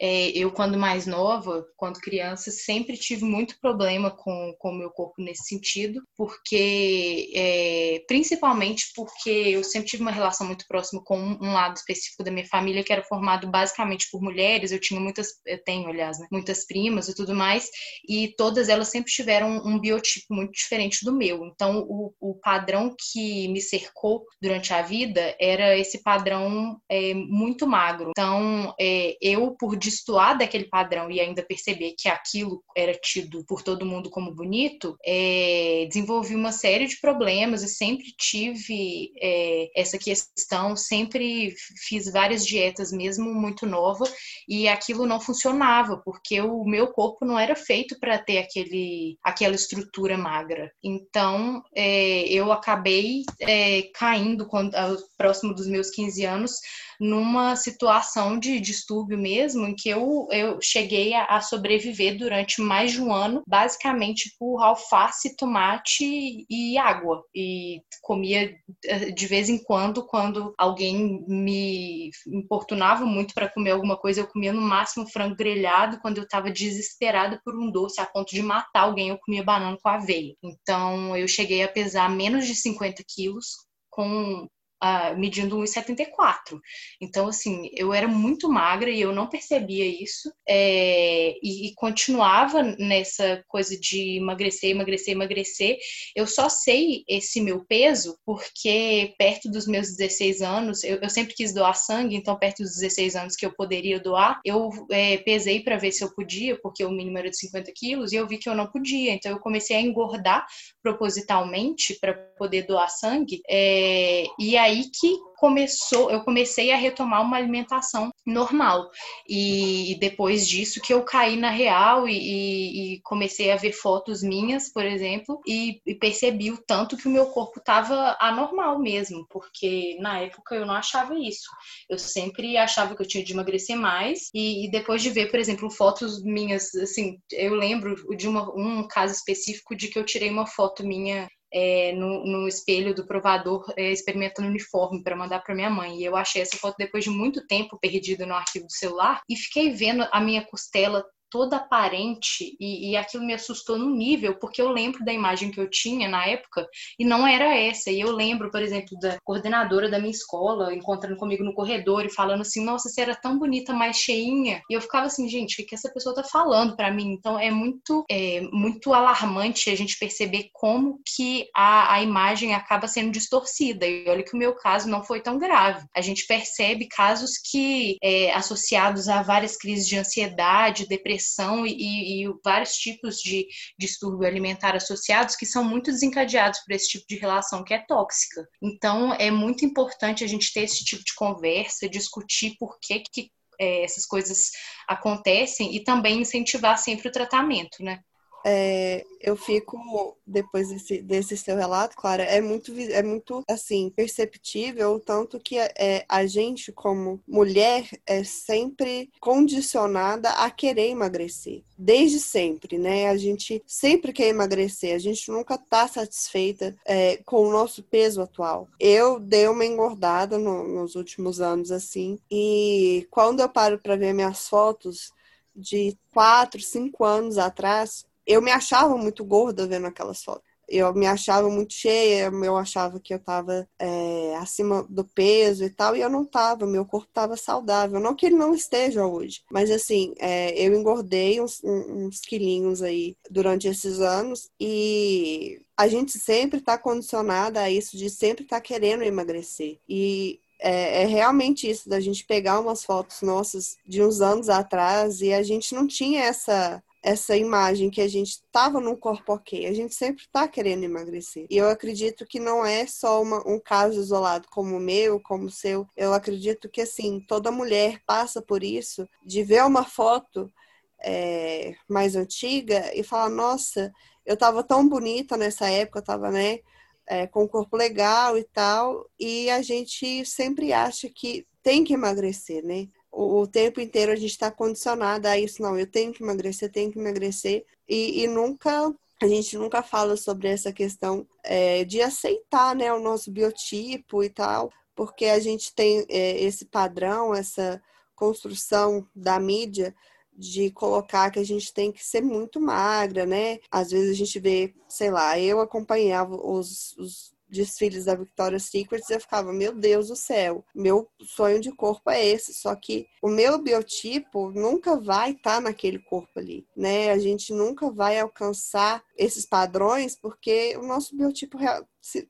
é, eu, quando mais nova, quando criança, sempre tive muito problema com o meu corpo nesse sentido, porque, é, principalmente porque eu sempre tive uma relação muito próxima com um lado específico da minha família, que era formado basicamente por mulheres. Eu tinha muitas, eu tenho, aliás, né, muitas primas e tudo mais, e todas elas sempre tiveram um biotipo muito diferente do meu. Então, o, o padrão que me cercou durante a vida era esse padrão é, muito magro. Então, é, eu, por destoar daquele padrão e ainda perceber que aquilo era tido por todo mundo como bonito, é, desenvolvi uma série de problemas e sempre tive é, essa questão, sempre fiz várias dietas, mesmo muito nova, e aquilo não funcionava, porque o meu corpo não era feito para ter aquele, aquela estrutura magra. Então, é, eu acabei é, caindo quando, próximo dos meus 15 anos numa situação de distúrbio mesmo, em que eu, eu cheguei a, a sobreviver durante mais de um ano, basicamente por alface, tomate e água. E comia eh, de vez em quando, quando alguém me importunava muito para comer alguma coisa, eu comia no máximo frango grelhado. Quando eu estava desesperada por um doce a ponto de matar alguém, eu comia banana com aveia. Então eu cheguei a pesar menos de 50 quilos com uh, medindo 1,74. Então, assim, eu era muito magra e eu não percebia isso. É, e, e, continuava nessa coisa de emagrecer, emagrecer, emagrecer. Eu só sei esse meu peso porque perto dos meus 16 anos, eu, eu sempre quis doar sangue, então perto dos 16 anos que eu poderia doar, eu é, pesei para ver se eu podia, porque o mínimo era de 50 quilos, e eu vi que eu não podia. Então eu comecei a engordar propositalmente para poder doar sangue. É, e aí que começou, eu comecei a retomar uma alimentação normal. E depois disso que eu caí na real e, e comecei a ver fotos minhas, por exemplo, e, e percebi o tanto que o meu corpo estava anormal mesmo, porque na época eu não achava isso. Eu sempre achava que eu tinha de emagrecer mais e, e depois de ver, por exemplo, fotos minhas, assim, eu lembro de uma, um caso específico de que eu tirei uma foto minha é, no, no, espelho do provador é, experimentando uniforme para mandar para minha mãe. E eu achei essa foto depois de muito tempo perdida no arquivo do celular e fiquei vendo a minha costela toda aparente e, e, aquilo me assustou num nível, porque eu lembro da imagem que eu tinha na época e não era essa. E eu lembro, por exemplo, da coordenadora da minha escola encontrando comigo no corredor e falando assim: Nossa, você era tão bonita, mais cheinha. E eu ficava assim, gente, o que, que essa pessoa tá falando para mim? Então é muito, é, muito alarmante a gente perceber como que a, a imagem acaba sendo distorcida. E olha que o meu caso não foi tão grave. A gente percebe casos que, é, associados a várias crises de ansiedade, depressão, depressão e, e, vários tipos de distúrbio alimentar associados que são muito desencadeados por esse tipo de relação que é tóxica. Então, é muito importante a gente ter esse tipo de conversa, discutir por que, que é, essas coisas acontecem e também incentivar sempre o tratamento, né? É, eu fico, depois desse, desse seu relato, Clara, é muito, é muito assim, perceptível tanto que é, a gente, como mulher, é sempre condicionada a querer emagrecer. Desde sempre, né? A gente sempre quer emagrecer, a gente nunca tá satisfeita é, com o nosso peso atual. Eu dei uma engordada no, nos últimos anos, assim, e quando eu paro para ver minhas fotos de quatro, cinco anos atrás, eu me achava muito gorda vendo aquelas fotos. Eu me achava muito cheia, eu achava que eu estava é, acima do peso e tal, e eu não estava, meu corpo estava saudável. Não que ele não esteja hoje, mas assim, é, eu engordei uns, uns quilinhos aí durante esses anos e a gente sempre está condicionada a isso de sempre estar tá querendo emagrecer. E é, é, realmente isso, da gente pegar umas fotos nossas de uns anos atrás e a gente não tinha essa essa imagem que a gente estava num corpo ok. A gente sempre está querendo emagrecer. E eu acredito que não é só uma, um caso isolado como o meu, como o seu. Eu acredito que, assim, toda mulher passa por isso, de ver uma foto é, mais antiga e falar, nossa, eu estava tão bonita nessa época, eu estava, né, é, com um corpo legal e tal, e a gente sempre acha que tem que emagrecer, né? O, tempo inteiro a gente está condicionada a isso, não, eu tenho que emagrecer, tenho que emagrecer, e, e nunca a gente nunca fala sobre essa questão é, de aceitar né, o nosso biotipo e tal, porque a gente tem é, esse padrão, essa construção da mídia de colocar que a gente tem que ser muito magra, né? Às vezes a gente vê, sei lá, eu acompanhava os, os desfiles da Victoria's Secret eu ficava, meu Deus do céu, meu sonho de corpo é esse, só que o meu biotipo nunca vai estar tá naquele corpo ali, né? A gente nunca vai alcançar esses padrões porque o nosso biotipo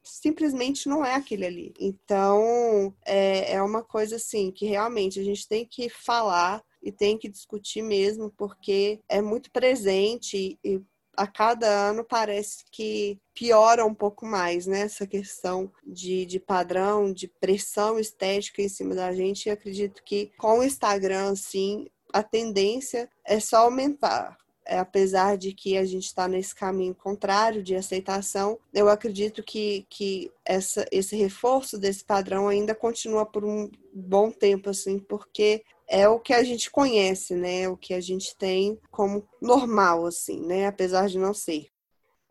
simplesmente não é aquele ali. Então, é, é uma coisa assim que realmente a gente tem que falar e tem que discutir mesmo, porque é muito presente e a cada ano parece que piora um pouco mais, né? Essa questão de, de padrão, de pressão estética em cima da gente. E acredito que com o Instagram, assim, a tendência é só aumentar. É, apesar de que a gente está nesse caminho contrário de aceitação, eu acredito que, que essa, esse reforço desse padrão ainda continua por um bom tempo, assim, porque é o que a gente conhece, né? O que a gente tem como normal, assim, né? Apesar de não ser.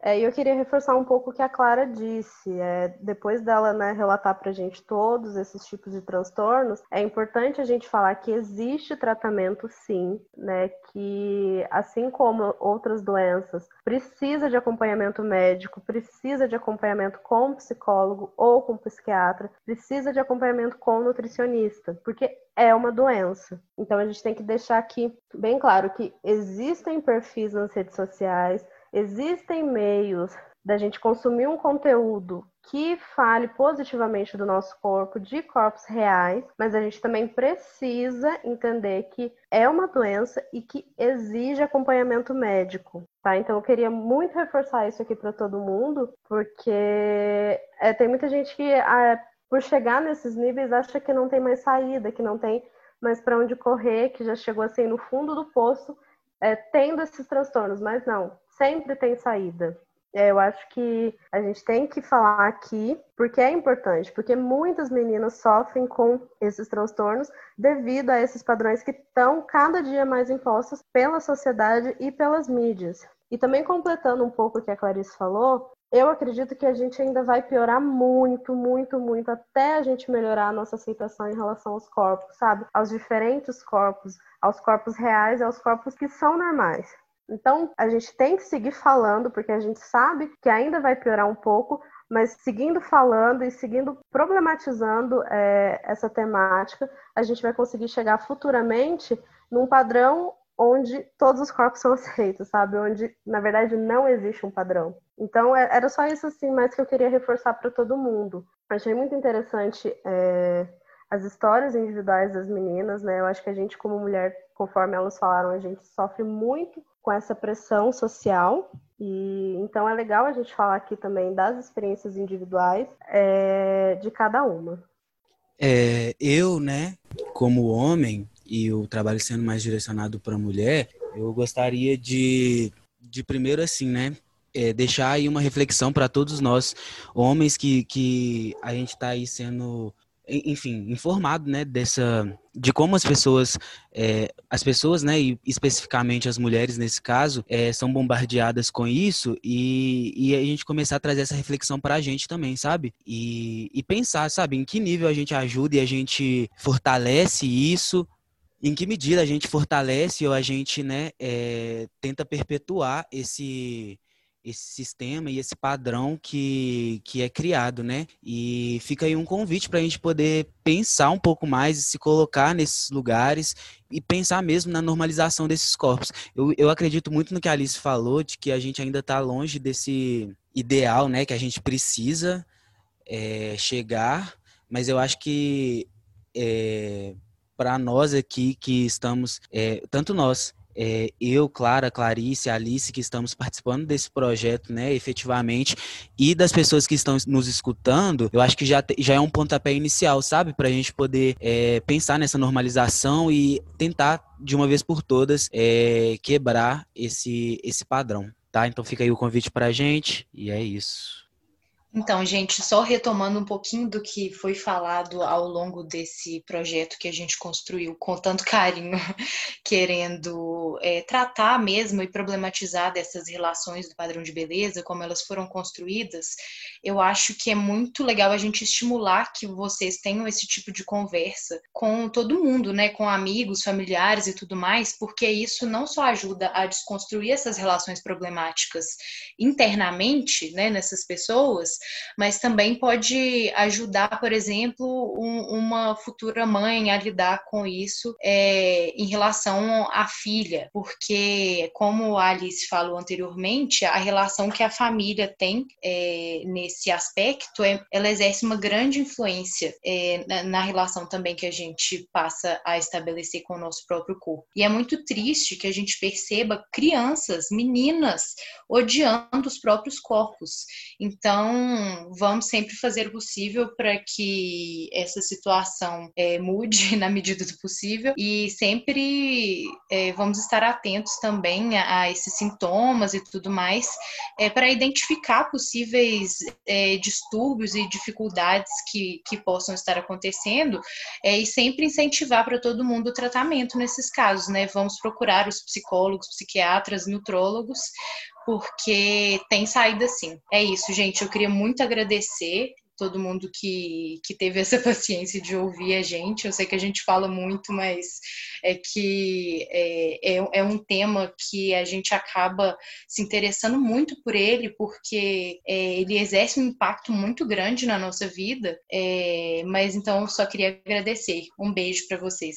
É, eu queria reforçar um pouco o que a Clara disse. É, depois dela né, relatar para a gente todos esses tipos de transtornos, é importante a gente falar que existe tratamento sim, né? Que assim como outras doenças, precisa de acompanhamento médico, precisa de acompanhamento com psicólogo ou com psiquiatra, precisa de acompanhamento com nutricionista, porque é uma doença. Então a gente tem que deixar aqui bem claro que existem perfis nas redes sociais existem meios da gente consumir um conteúdo que fale positivamente do nosso corpo, de corpos reais, mas a gente também precisa entender que é uma doença e que exige acompanhamento médico, tá? Então eu queria muito reforçar isso aqui para todo mundo, porque é, tem muita gente que, ah, por chegar nesses níveis, acha que não tem mais saída, que não tem mais para onde correr, que já chegou assim no fundo do poço, é, tendo esses transtornos, mas não sempre tem saída. É, eu acho que a gente tem que falar aqui porque é importante, porque muitas meninas sofrem com esses transtornos devido a esses padrões que estão cada dia mais impostos pela sociedade e pelas mídias. E também completando um pouco o que a Clarice falou, eu acredito que a gente ainda vai piorar muito, muito, muito até a gente melhorar a nossa aceitação em relação aos corpos, sabe? Aos diferentes corpos, aos corpos reais aos corpos que são normais. Então, a gente tem que seguir falando, porque a gente sabe que ainda vai piorar um pouco, mas seguindo falando e seguindo problematizando é, essa temática, a gente vai conseguir chegar futuramente num padrão onde todos os corpos são aceitos, sabe? Onde, na verdade, não existe um padrão. Então, é, era só isso, assim, mais que eu queria reforçar para todo mundo. Achei muito interessante é, as histórias individuais das meninas, né? Eu acho que a gente, como mulher, conforme elas falaram, a gente sofre muito com essa pressão social. E então é legal a gente falar aqui também das experiências individuais é, de cada uma. É, eu, né, como homem e o trabalho sendo mais direcionado para mulher, eu gostaria de, de primeiro assim, né, é, deixar aí uma reflexão para todos nós homens que, que a gente está aí sendo enfim, informado, né, dessa, de como as pessoas, é, as pessoas, né, e especificamente as mulheres nesse caso, é, são bombardeadas com isso e, e a gente começar a trazer essa reflexão para a gente também, sabe? E, e pensar, sabe, em que nível a gente ajuda e a gente fortalece isso, em que medida a gente fortalece ou a gente, né, é, tenta perpetuar esse esse sistema e esse padrão que, que é criado, né? E fica aí um convite para a gente poder pensar um pouco mais e se colocar nesses lugares e pensar mesmo na normalização desses corpos. Eu, eu acredito muito no que a Alice falou, de que a gente ainda está longe desse ideal, né? Que a gente precisa é, chegar, mas eu acho que é, para nós aqui que estamos, é, tanto nós é, eu, Clara, Clarice, Alice, que estamos participando desse projeto, né, efetivamente, e das pessoas que estão nos escutando, eu acho que já, já é um pontapé inicial, sabe? Para a gente poder é, pensar nessa normalização e tentar, de uma vez por todas, é, quebrar esse, esse padrão, tá? Então fica aí o convite para a gente, e é isso. Então, gente, só retomando um pouquinho do que foi falado ao longo desse projeto que a gente construiu com tanto carinho, <laughs> querendo é, tratar mesmo e problematizar dessas relações do padrão de beleza, como elas foram construídas, eu acho que é muito legal a gente estimular que vocês tenham esse tipo de conversa com todo mundo, né, com amigos, familiares e tudo mais, porque isso não só ajuda a desconstruir essas relações problemáticas internamente, né, nessas pessoas, mas também pode ajudar, por exemplo, um, uma futura mãe a lidar com isso é, em relação à filha, porque, como a Alice falou anteriormente, a relação que a família tem é, nesse aspecto, é, ela exerce uma grande influência é, na, na relação também que a gente passa a estabelecer com o nosso próprio corpo. E é muito triste que a gente perceba crianças, meninas, odiando os próprios corpos. Então, vamos sempre fazer o possível para que essa situação é, mude <laughs> na medida do possível e sempre é, vamos estar atentos também a, a, esses sintomas e tudo mais é, para identificar possíveis distúrbios e dificuldades que, que possam estar acontecendo e sempre incentivar para todo mundo o tratamento nesses casos, né? Vamos procurar os psicólogos, psiquiatras, nutrólogos porque tem saída sim. É isso, gente. Eu queria muito agradecer todo mundo que, que teve essa <laughs> paciência de ouvir a gente. Eu sei que a gente fala muito, mas é que é, é, é, um tema que a gente acaba se interessando muito por ele, porque é, ele exerce um impacto muito grande na nossa vida. É, mas então só queria agradecer. Um beijo para vocês.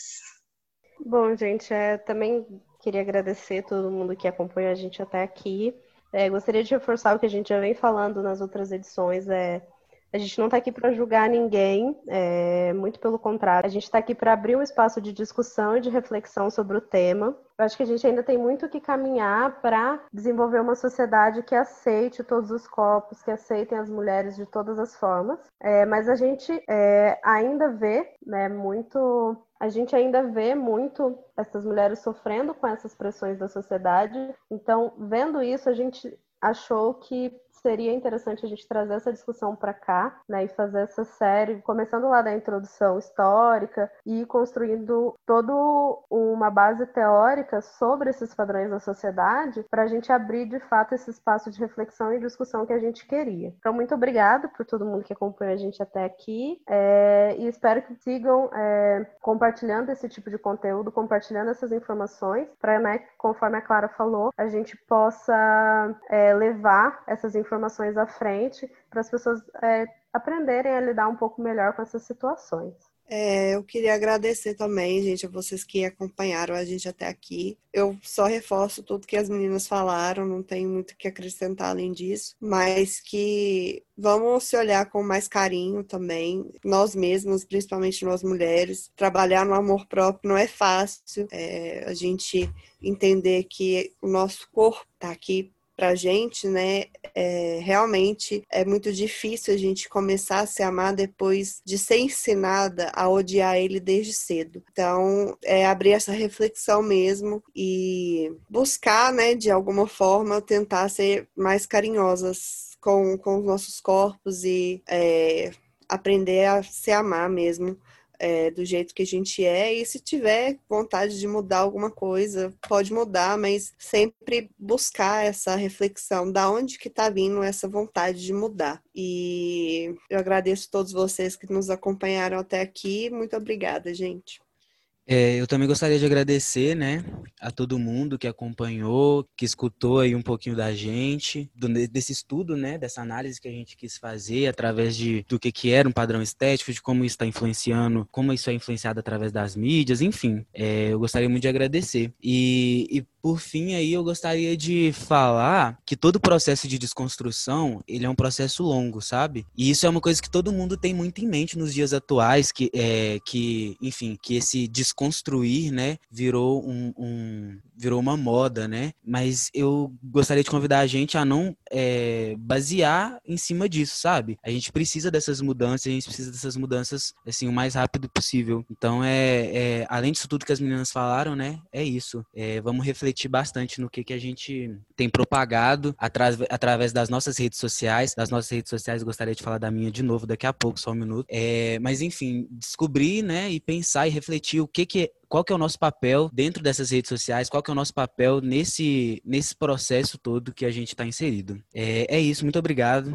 Bom, gente, é, também queria agradecer todo mundo que acompanhou a gente até aqui. É, gostaria de reforçar o que a gente já vem falando nas outras edições. É, a gente não está aqui para julgar ninguém, é, muito pelo contrário. A gente está aqui para abrir um espaço de discussão e de reflexão sobre o tema. Eu acho que a gente ainda tem muito que caminhar para desenvolver uma sociedade que aceite todos os corpos, que aceitem as mulheres de todas as formas. É, mas a gente é, ainda vê né, muito a gente ainda vê muito essas mulheres sofrendo com essas pressões da sociedade. Então, vendo isso, a gente achou que seria interessante a gente trazer essa discussão para cá, né, e fazer essa série, começando lá da introdução histórica e construindo toda uma base teórica sobre esses padrões da sociedade, para a gente abrir de fato esse espaço de reflexão e discussão que a gente queria. Então, muito obrigada por todo mundo que acompanha a gente até aqui é, e espero que sigam é, compartilhando esse tipo de conteúdo, compartilhando essas informações, para, né, conforme a Clara falou, a gente possa é, levar essas informações informações à frente para as pessoas é, aprenderem a lidar um pouco melhor com essas situações. É, eu queria agradecer também, gente, a vocês que acompanharam a gente até aqui. Eu só reforço tudo que as meninas falaram, não tenho muito que acrescentar além disso, mas que vamos se olhar com mais carinho também, nós mesmas, principalmente nós mulheres. Trabalhar no amor próprio não é fácil, é, a gente entender que o nosso corpo está aqui para a gente, né, é, realmente é muito difícil a gente começar a se amar depois de ser ensinada a odiar ele desde cedo. Então, é abrir essa reflexão mesmo e buscar, né, de alguma forma, tentar ser mais carinhosas com, com os nossos corpos e é, aprender a se amar mesmo é, do jeito que a gente é, e se tiver vontade de mudar alguma coisa, pode mudar, mas sempre buscar essa reflexão da onde que está vindo essa vontade de mudar. E eu agradeço a todos vocês que nos acompanharam até aqui. Muito obrigada, gente. É, eu também gostaria de agradecer, né, a todo mundo que acompanhou, que escutou aí um pouquinho da gente, do, desse estudo, né, dessa análise que a gente quis fazer através de do que que era um padrão estético, de como isso está influenciando, como isso é influenciado através das mídias, enfim. É, eu gostaria muito de agradecer. E, e por fim aí eu gostaria de falar que todo processo de desconstrução ele é um processo longo, sabe? E isso é uma coisa que todo mundo tem muito em mente nos dias atuais, que é que, enfim, que esse desconstruir, né, virou um, um, virou uma moda, né? Mas eu gostaria de convidar a gente a não é, basear em cima disso, sabe? A gente precisa dessas mudanças, a gente precisa dessas mudanças assim o mais rápido possível. Então é, é além disso tudo que as meninas falaram, né? É isso. É, vamos refletir bastante no que que a gente tem propagado atra através das nossas redes sociais. Das nossas redes sociais, gostaria de falar da minha de novo daqui a pouco, só um minuto. É, mas enfim, descobrir, né? E pensar e refletir o que que qual que é o nosso papel dentro dessas redes sociais, qual que é o nosso papel nesse, nesse processo todo que a gente está inserido. É, é isso, muito obrigado.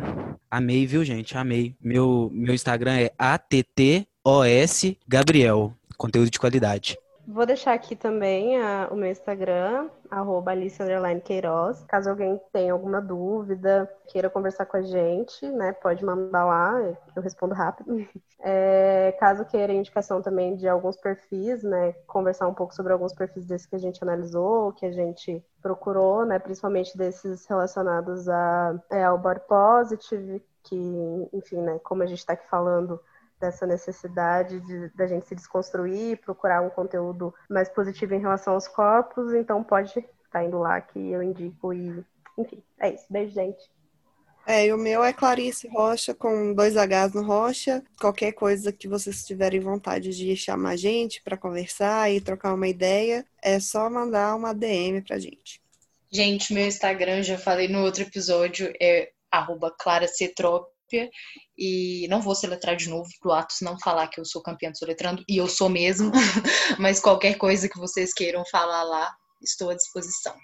Amei, viu, gente? Amei. Meu, meu Instagram é ATTOS Gabriel, conteúdo de qualidade. Vou deixar aqui também a, o meu Instagram, arroba Alice Queiroz. Caso alguém tenha alguma dúvida, queira conversar com a gente, né? Pode mandar lá, eu respondo rápido. <laughs> É, caso queira indicação também de alguns perfis, né? Conversar um pouco sobre alguns perfis desses que a gente analisou, que a gente procurou, né? Principalmente desses relacionados a, é, ao body positive, que, enfim, né? Como a gente está aqui falando dessa necessidade de, da gente se desconstruir, procurar um conteúdo mais positivo em relação aos corpos, então pode estar tá indo lá que eu indico e, enfim, é isso. Beijo, gente. É, e o meu é Clarice Rocha, com dois Hs no Rocha. Qualquer coisa que vocês tiverem vontade de chamar a gente para conversar e trocar uma ideia, é só mandar uma DM pra gente. Gente, meu Instagram, já falei no outro episódio, é arroba e não vou soletrar de novo pro Atos não falar que eu sou campeã de soletrando, e eu sou mesmo, <laughs> mas qualquer coisa que vocês queiram falar lá, estou à disposição.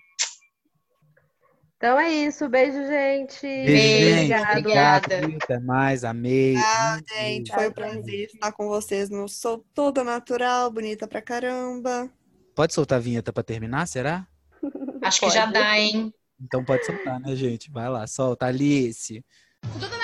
Então é isso, beijo, gente. Beijo, gente. Obrigada. Até mais, amei. Tchau, gente. Foi um prazer estar com vocês no Sou Toda Natural, bonita pra caramba. Pode soltar a vinheta pra terminar, será? Acho que já dá, hein? Então pode soltar, né, gente? Vai lá, solta, Alice. Toda